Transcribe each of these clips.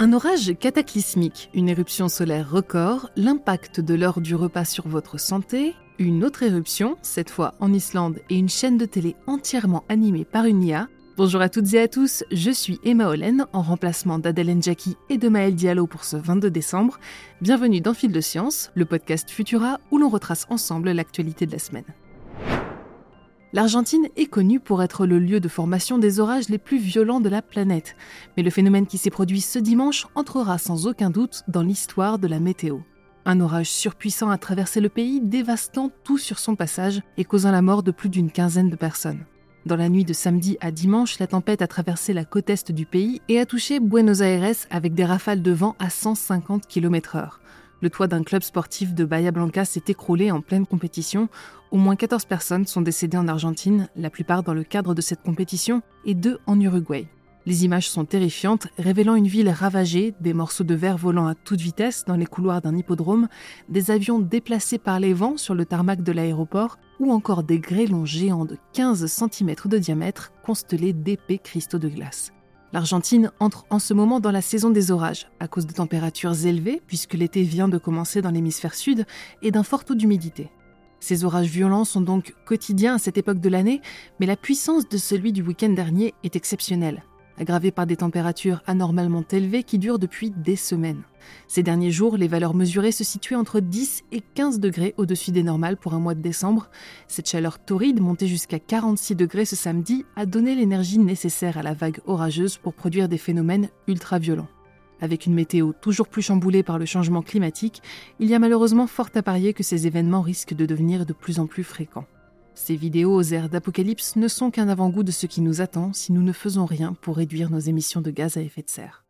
Un orage cataclysmique, une éruption solaire record, l'impact de l'heure du repas sur votre santé, une autre éruption, cette fois en Islande, et une chaîne de télé entièrement animée par une IA. Bonjour à toutes et à tous, je suis Emma Hollen, en remplacement d'Adèle Njaki et de Maël Diallo pour ce 22 décembre. Bienvenue dans Fil de Science, le podcast Futura où l'on retrace ensemble l'actualité de la semaine. L'Argentine est connue pour être le lieu de formation des orages les plus violents de la planète, mais le phénomène qui s'est produit ce dimanche entrera sans aucun doute dans l'histoire de la météo. Un orage surpuissant a traversé le pays, dévastant tout sur son passage et causant la mort de plus d'une quinzaine de personnes. Dans la nuit de samedi à dimanche, la tempête a traversé la côte est du pays et a touché Buenos Aires avec des rafales de vent à 150 km/h. Le toit d'un club sportif de Bahia Blanca s'est écroulé en pleine compétition. Au moins 14 personnes sont décédées en Argentine, la plupart dans le cadre de cette compétition, et deux en Uruguay. Les images sont terrifiantes, révélant une ville ravagée, des morceaux de verre volant à toute vitesse dans les couloirs d'un hippodrome, des avions déplacés par les vents sur le tarmac de l'aéroport, ou encore des grêlons géants de 15 cm de diamètre constellés d'épais cristaux de glace. L'Argentine entre en ce moment dans la saison des orages, à cause de températures élevées, puisque l'été vient de commencer dans l'hémisphère sud, et d'un fort taux d'humidité. Ces orages violents sont donc quotidiens à cette époque de l'année, mais la puissance de celui du week-end dernier est exceptionnelle aggravée par des températures anormalement élevées qui durent depuis des semaines. Ces derniers jours, les valeurs mesurées se situaient entre 10 et 15 degrés au-dessus des normales pour un mois de décembre. Cette chaleur torride, montée jusqu'à 46 degrés ce samedi, a donné l'énergie nécessaire à la vague orageuse pour produire des phénomènes ultra-violents. Avec une météo toujours plus chamboulée par le changement climatique, il y a malheureusement fort à parier que ces événements risquent de devenir de plus en plus fréquents. Ces vidéos aux airs d'apocalypse ne sont qu'un avant-goût de ce qui nous attend si nous ne faisons rien pour réduire nos émissions de gaz à effet de serre.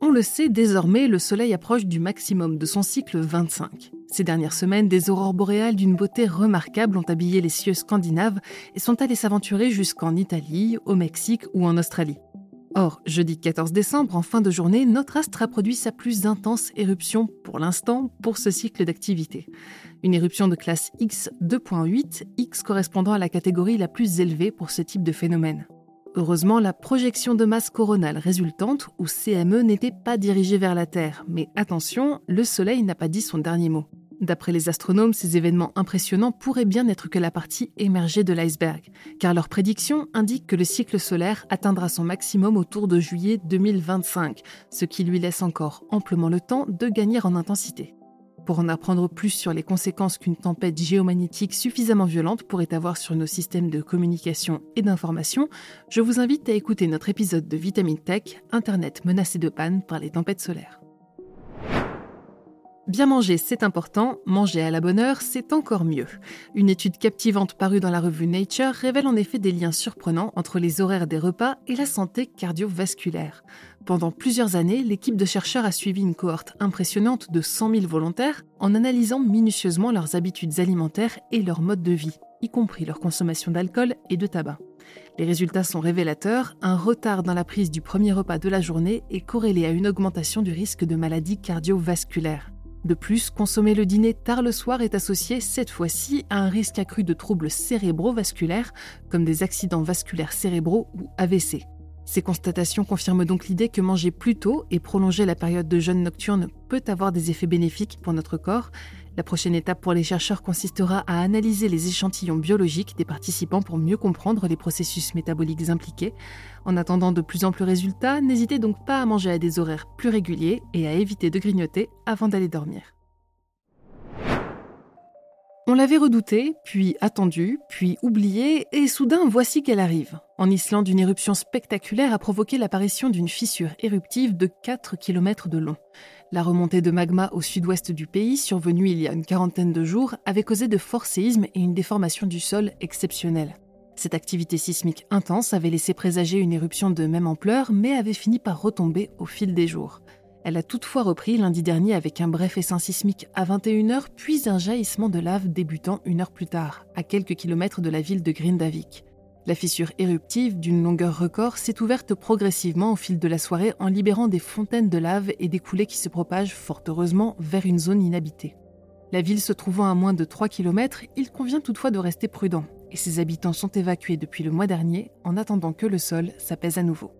On le sait désormais, le Soleil approche du maximum de son cycle 25. Ces dernières semaines, des aurores boréales d'une beauté remarquable ont habillé les cieux scandinaves et sont allées s'aventurer jusqu'en Italie, au Mexique ou en Australie. Or, jeudi 14 décembre, en fin de journée, notre astre a produit sa plus intense éruption pour l'instant pour ce cycle d'activité. Une éruption de classe X 2.8, X correspondant à la catégorie la plus élevée pour ce type de phénomène. Heureusement, la projection de masse coronale résultante, ou CME, n'était pas dirigée vers la Terre, mais attention, le Soleil n'a pas dit son dernier mot. D'après les astronomes, ces événements impressionnants pourraient bien n'être que la partie émergée de l'iceberg, car leurs prédictions indiquent que le cycle solaire atteindra son maximum autour de juillet 2025, ce qui lui laisse encore amplement le temps de gagner en intensité. Pour en apprendre plus sur les conséquences qu'une tempête géomagnétique suffisamment violente pourrait avoir sur nos systèmes de communication et d'information, je vous invite à écouter notre épisode de Vitamine Tech, Internet menacé de panne par les tempêtes solaires. Bien manger, c'est important, manger à la bonne heure, c'est encore mieux. Une étude captivante parue dans la revue Nature révèle en effet des liens surprenants entre les horaires des repas et la santé cardiovasculaire. Pendant plusieurs années, l'équipe de chercheurs a suivi une cohorte impressionnante de 100 000 volontaires en analysant minutieusement leurs habitudes alimentaires et leur mode de vie, y compris leur consommation d'alcool et de tabac. Les résultats sont révélateurs, un retard dans la prise du premier repas de la journée est corrélé à une augmentation du risque de maladies cardiovasculaires. De plus, consommer le dîner tard le soir est associé cette fois-ci à un risque accru de troubles cérébrovasculaires comme des accidents vasculaires cérébraux ou AVC. Ces constatations confirment donc l'idée que manger plus tôt et prolonger la période de jeûne nocturne peut avoir des effets bénéfiques pour notre corps. La prochaine étape pour les chercheurs consistera à analyser les échantillons biologiques des participants pour mieux comprendre les processus métaboliques impliqués. En attendant de plus amples résultats, n'hésitez donc pas à manger à des horaires plus réguliers et à éviter de grignoter avant d'aller dormir. On l'avait redoutée, puis attendue, puis oubliée, et soudain voici qu'elle arrive. En Islande, une éruption spectaculaire a provoqué l'apparition d'une fissure éruptive de 4 km de long. La remontée de magma au sud-ouest du pays, survenue il y a une quarantaine de jours, avait causé de forts séismes et une déformation du sol exceptionnelle. Cette activité sismique intense avait laissé présager une éruption de même ampleur, mais avait fini par retomber au fil des jours. Elle a toutefois repris lundi dernier avec un bref essaim sismique à 21h, puis un jaillissement de lave débutant une heure plus tard, à quelques kilomètres de la ville de Grindavik. La fissure éruptive, d'une longueur record, s'est ouverte progressivement au fil de la soirée en libérant des fontaines de lave et des coulées qui se propagent fort heureusement vers une zone inhabitée. La ville se trouvant à moins de 3 km, il convient toutefois de rester prudent, et ses habitants sont évacués depuis le mois dernier en attendant que le sol s'apaise à nouveau.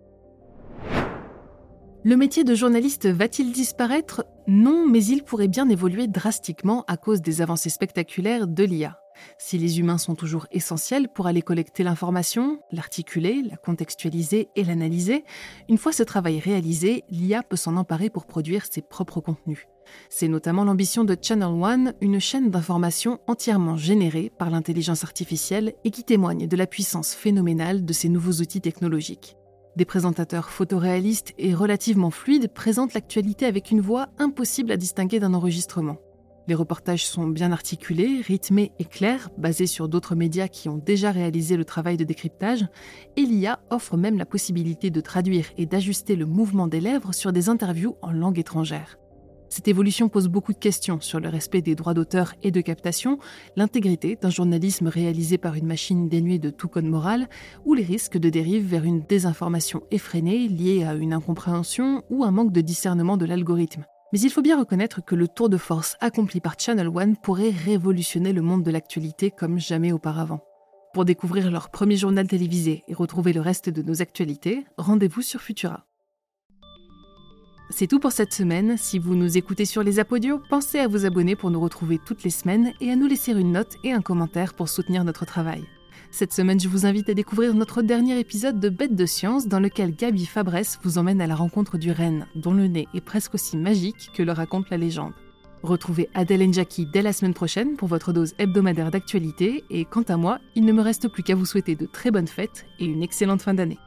Le métier de journaliste va-t-il disparaître? Non, mais il pourrait bien évoluer drastiquement à cause des avancées spectaculaires de l'IA. Si les humains sont toujours essentiels pour aller collecter l'information, l'articuler, la contextualiser et l'analyser, une fois ce travail réalisé, l'IA peut s'en emparer pour produire ses propres contenus. C'est notamment l'ambition de Channel One, une chaîne d'information entièrement générée par l'intelligence artificielle et qui témoigne de la puissance phénoménale de ces nouveaux outils technologiques. Des présentateurs photoréalistes et relativement fluides présentent l'actualité avec une voix impossible à distinguer d'un enregistrement. Les reportages sont bien articulés, rythmés et clairs, basés sur d'autres médias qui ont déjà réalisé le travail de décryptage, et l'IA offre même la possibilité de traduire et d'ajuster le mouvement des lèvres sur des interviews en langue étrangère. Cette évolution pose beaucoup de questions sur le respect des droits d'auteur et de captation, l'intégrité d'un journalisme réalisé par une machine dénuée de tout code moral, ou les risques de dérive vers une désinformation effrénée liée à une incompréhension ou un manque de discernement de l'algorithme. Mais il faut bien reconnaître que le tour de force accompli par Channel One pourrait révolutionner le monde de l'actualité comme jamais auparavant. Pour découvrir leur premier journal télévisé et retrouver le reste de nos actualités, rendez-vous sur Futura. C'est tout pour cette semaine. Si vous nous écoutez sur les apodios, pensez à vous abonner pour nous retrouver toutes les semaines et à nous laisser une note et un commentaire pour soutenir notre travail. Cette semaine, je vous invite à découvrir notre dernier épisode de Bête de science dans lequel Gabi Fabresse vous emmène à la rencontre du renne, dont le nez est presque aussi magique que le raconte la légende. Retrouvez Adèle Njaki dès la semaine prochaine pour votre dose hebdomadaire d'actualité et quant à moi, il ne me reste plus qu'à vous souhaiter de très bonnes fêtes et une excellente fin d'année.